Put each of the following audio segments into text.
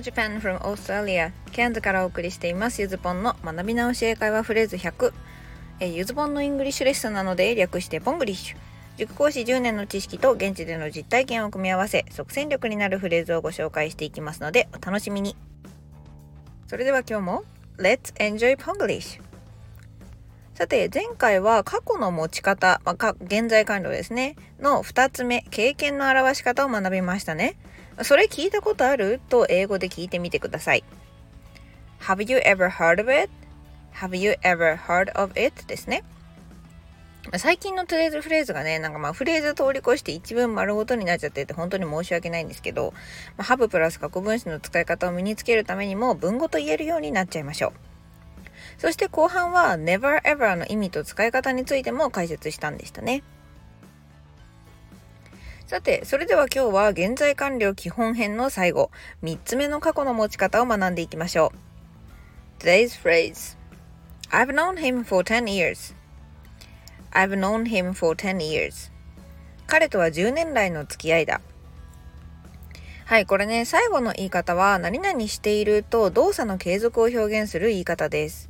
Japan from Australia ケアンズからお送りしています。ゆずぽんの学び直し英会話フレーズ100えゆずぽんのイングリッシュレッスンなので略してポングリッシュ。塾講師10年の知識と現地での実体験を組み合わせ即戦力になるフレーズをご紹介していきますのでお楽しみに。それでは今日も Let's enjoy Ponglish! さて前回は過去の持ち方、まあ、現在完了ですねの2つ目経験の表し方を学びましたねそれ聞いたことある？と英語で聞いてみてください Have you ever heard of it?Have you ever heard of it? ですね最近のトレーズフレーズがね、なんかまあフレーズ通り越して一文丸ごとになっちゃってて本当に申し訳ないんですけど、まあ、ハブプラス過去分詞の使い方を身につけるためにも文語と言えるようになっちゃいましょう。そして後半は never ever の意味と使い方についても解説したんでしたね。さて、それでは今日は現在完了基本編の最後、3つ目の過去の持ち方を学んでいきましょう。Today's phrase I've known him for 10 years I've known him for 10 years 彼とは10年来の付き合いだ。はい、これね、最後の言い方は、何々していると動作の継続を表現する言い方です。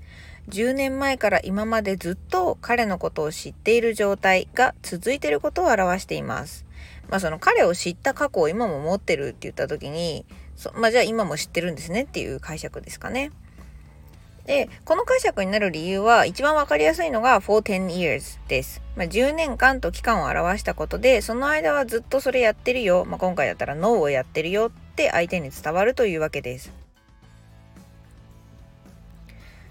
10年前から今までずっと彼のことを知っている状態が続いていることを表しています。まあその彼を知った過去を今も持ってるって言った時に、まあじゃあ今も知ってるんですねっていう解釈ですかね。で、この解釈になる理由は一番わかりやすいのが for 10 years です。まあ、10年間と期間を表したことで、その間はずっとそれやってるよ。まあ、今回だったら No をやってるよって相手に伝わるというわけです。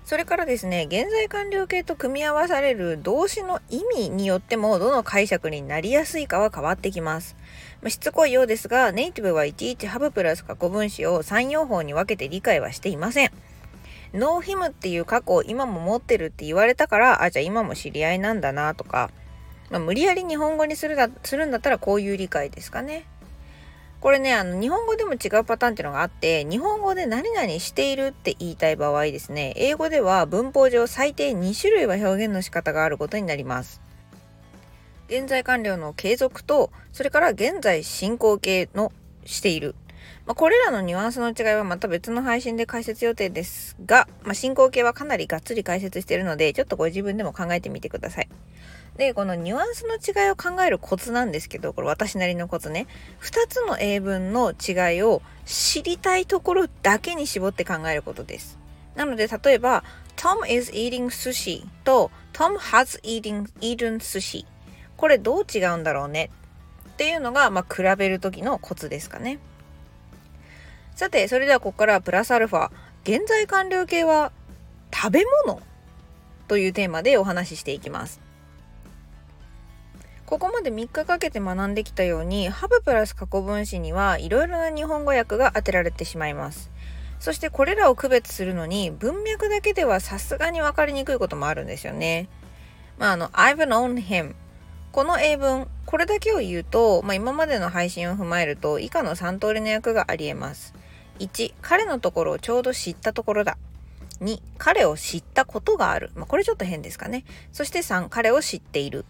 それからですね、現在完了形と組み合わされる動詞の意味によってもどの解釈になりやすいかは変わってきます。まあ、しつこいようですが、ネイティブはいちいちハブプラス過去分詞を3用法に分けて理解はしていません。ノーヒムっていう過去を今も持ってるって言われたから、あ、じゃあ今も知り合いなんだなとか、まあ、無理やり日本語にするだするんだったらこういう理解ですかね。これね、あの、日本語でも違うパターンっていうのがあって、日本語で何々しているって言いたい場合ですね、英語では文法上最低2種類は表現の仕方があることになります。現在完了の継続と、それから現在進行形のしている。まあ、これらのニュアンスの違いはまた別の配信で解説予定ですが、まあ、進行形はかなりがっつり解説しているので、ちょっとご自分でも考えてみてください。で、このニュアンスの違いを考えるコツなんですけど、これ私なりのコツね。2つの英文の違いを知りたいところだけに絞って考えることです。なので、例えば、Tom is eating sushi と Tom has eating, eaten sushi これどう違うんだろうね？っていうのが、まあ、比べる時のコツですかね。さて、それではここからプラスアルファ、現在完了形は食べ物？というテーマでお話ししていきます。ここまで3日かけて学んできたように、ハブプラス過去分詞にはいろいろな日本語訳が当てられてしまいます。そしてこれらを区別するのに文脈だけではさすがに分かりにくいこともあるんですよね。まあ、あの、I've known him この英文、これだけを言うと、まあ、今までの配信を踏まえると以下の3通りの訳があり得ます。1、彼のところをちょうど知ったところだ。2、彼を知ったことがある。まあ、これちょっと変ですかね。そして3、彼を知っている。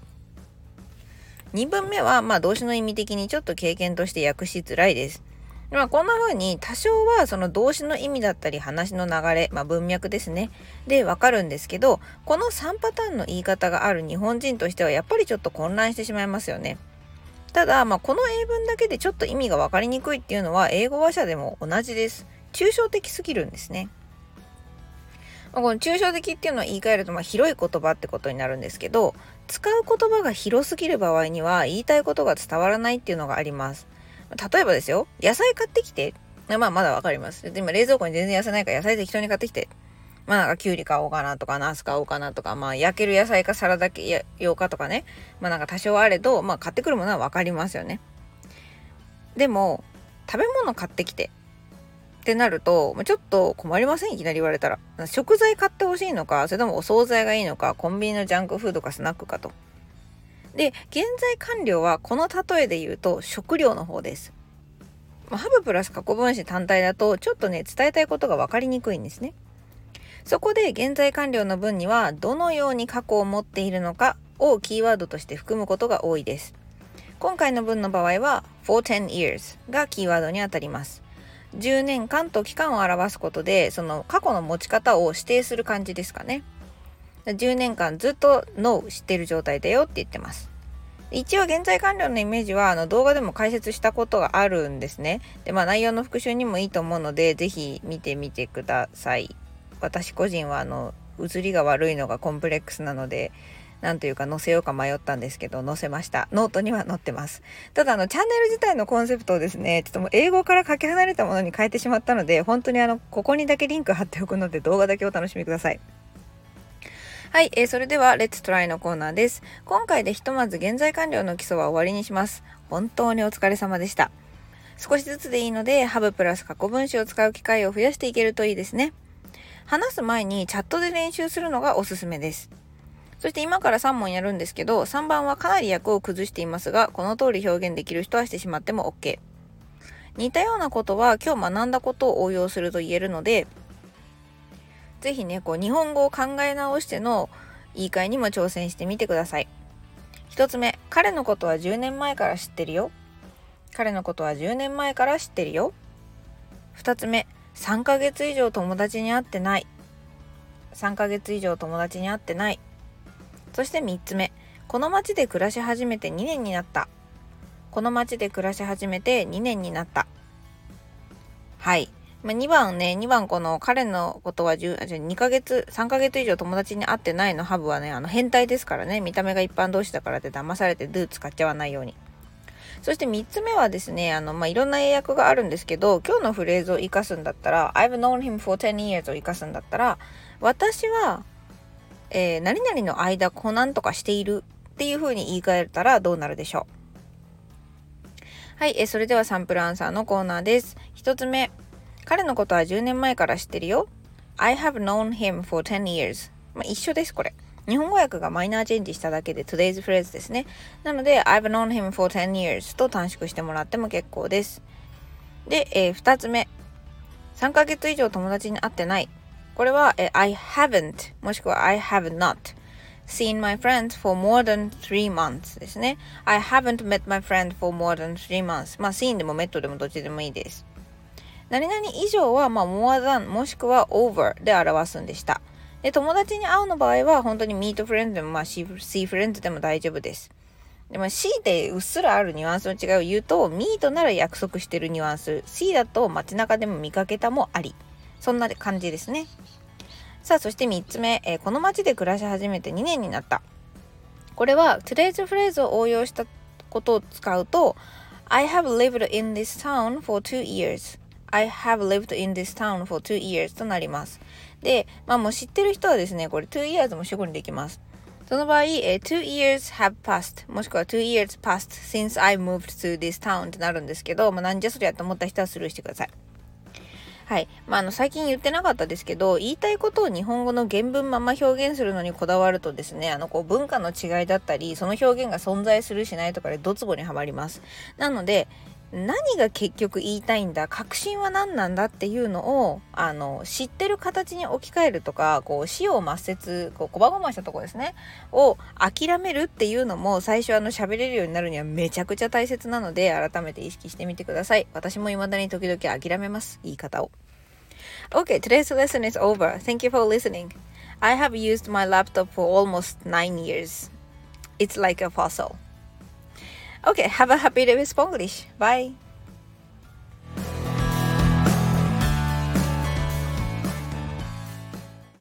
2文目は、まあ、動詞の意味的にちょっと経験として訳しづらいです。まあ、こんな風に多少はその動詞の意味だったり話の流れ、まあ、文脈ですね。でわかるんですけど、この3パターンの言い方がある日本人としてはやっぱりちょっと混乱してしまいますよね。ただ、まあ、この英文だけでちょっと意味が分かりにくいっていうのは英語話者でも同じです。抽象的すぎるんですね。まあ、この抽象的っていうのを言い換えると、まあ、広い言葉ってことになるんですけど、使う言葉が広すぎる場合には言いたいことが伝わらないっていうのがあります。例えばですよ、野菜買ってきて。まあまだわかります。でも冷蔵庫に全然野菜ないから野菜適当に買ってきて。まあなんかキュウリ買おうかなとか、ナス買おうかなとか、まあ焼ける野菜かサラダ用かとかね。まあなんか多少あれど、まあ買ってくるものはわかりますよね。でも、食べ物買ってきてってなると、ちょっと困りません？いきなり言われたら。食材買ってほしいのか、それともお惣菜がいいのか、コンビニのジャンクフードかスナックかと。で、現在完了はこの例えで言うと食料の方です。ハブプラス過去分詞単体だとちょっとね、伝えたいことが分かりにくいんですね。そこで現在完了の文にはどのように過去を持っているのかをキーワードとして含むことが多いです。今回の文の場合は for 10 years がキーワードにあたります。10年間と期間を表すことでその過去の持ち方を指定する感じですかね。10年間ずっと No 知ってる状態だよって言ってます。一応現在完了のイメージはあの動画でも解説したことがあるんですね。でまあ内容の復習にもいいと思うので是非見てみてください。私個人はあの写りが悪いのがコンプレックスなのでなんというか載せようか迷ったんですけど、載せました。ノートには載ってます。ただ、あの、チャンネル自体のコンセプトをですね、ちょっともう英語からかけ離れたものに変えてしまったので、本当にあの、ここにだけリンク貼っておくので、動画だけお楽しみください。はい、えー、それでは、レッツトライのコーナーです。今回でひとまず現在完了の基礎は終わりにします。本当にお疲れ様でした。少しずつでいいので、ハブプラス過去分詞を使う機会を増やしていけるといいですね。話す前にチャットで練習するのがおすすめです。そして今から3問やるんですけど、3番はかなり役を崩していますが、この通り表現できる人はしてしまっても OK。似たようなことは今日学んだことを応用すると言えるので、ぜひね、こう日本語を考え直しての言い換えにも挑戦してみてください。1つ目、彼のことは10年前から知ってるよ。彼のことは10年前から知ってるよ。2つ目、3ヶ月以上友達に会ってない。3ヶ月以上友達に会ってない。そして3つ目。この町で暮らし始めて2年になった。この町で暮らし始めて2年になった。はい。ま2番ね、2番この彼のことは10、じゃ2ヶ月、3ヶ月以上友達に会ってないのハブはね、あの変態ですからね、見た目が一般同士だからって騙されて do 使っちゃわないように。そして3つ目はですね、あの、まあ、いろんな英訳があるんですけど、今日のフレーズを活かすんだったら、I've known him for 10 years を活かすんだったら、私はえー、何々の間こうなんとかしているっていう風に言い換えたらどうなるでしょうはい、えー、それではサンプルアンサーのコーナーです。一つ目、彼のことは10年前から知ってるよ。I have known him for 10 years. まあ、一緒です、これ。日本語訳がマイナーチェンジしただけで today's phrase ですね。なので、I've known him for 10 years と短縮してもらっても結構です。で、えー、2つ目。3ヶ月以上友達に会ってない。これは、え I haven't もしくは I have not seen my friends for more than three months ですね。I haven't met my friend for more than three months まあ seen でも met でもどっちでもいいです。何々以上は、まあ、more than もしくは over で表すんでした。で、友達に会うの場合は、本当に meet friends でも、まあ、see friends でも大丈夫です。でも C でうっすらあるニュアンスの違いを言うと、meet なら約束してるニュアンス、C だと街中でも見かけたもあり。そんな感じですね。さあ、そして3つ目、え、この街で暮らし始めて2年になった。これは、トゥデイズフレーズを応用したことを使うと、I have lived in this town for two years.I have lived in this town for two years となります。で、まあもう知ってる人はですね、これ2 years も主語にできます。その場合、え、two years have passed もしくは two years passed since I moved to this town となるんですけど、まあなんじゃそりゃと思った人はスルーしてください。はい。まあ、あの、最近言ってなかったですけど、言いたいことを日本語の原文まま表現するのにこだわるとですね、あの、こう、文化の違いだったり、その表現が存在するしないとかでドツボにはまります。なので、何が結局言いたいんだ確信は何なんだっていうのをあの知ってる形に置き換えるとかこう死を抹殺こうこばごましたとこですねを諦めるっていうのも最初あの喋れるようになるにはめちゃくちゃ大切なので改めて意識してみてください私も未だに時々諦めます言い方を Okay, today's lesson is over. Thank you for listening. I have used my laptop for almost nine years. It's like a fossil. Okay, have a happy day with Spanglish. Bye.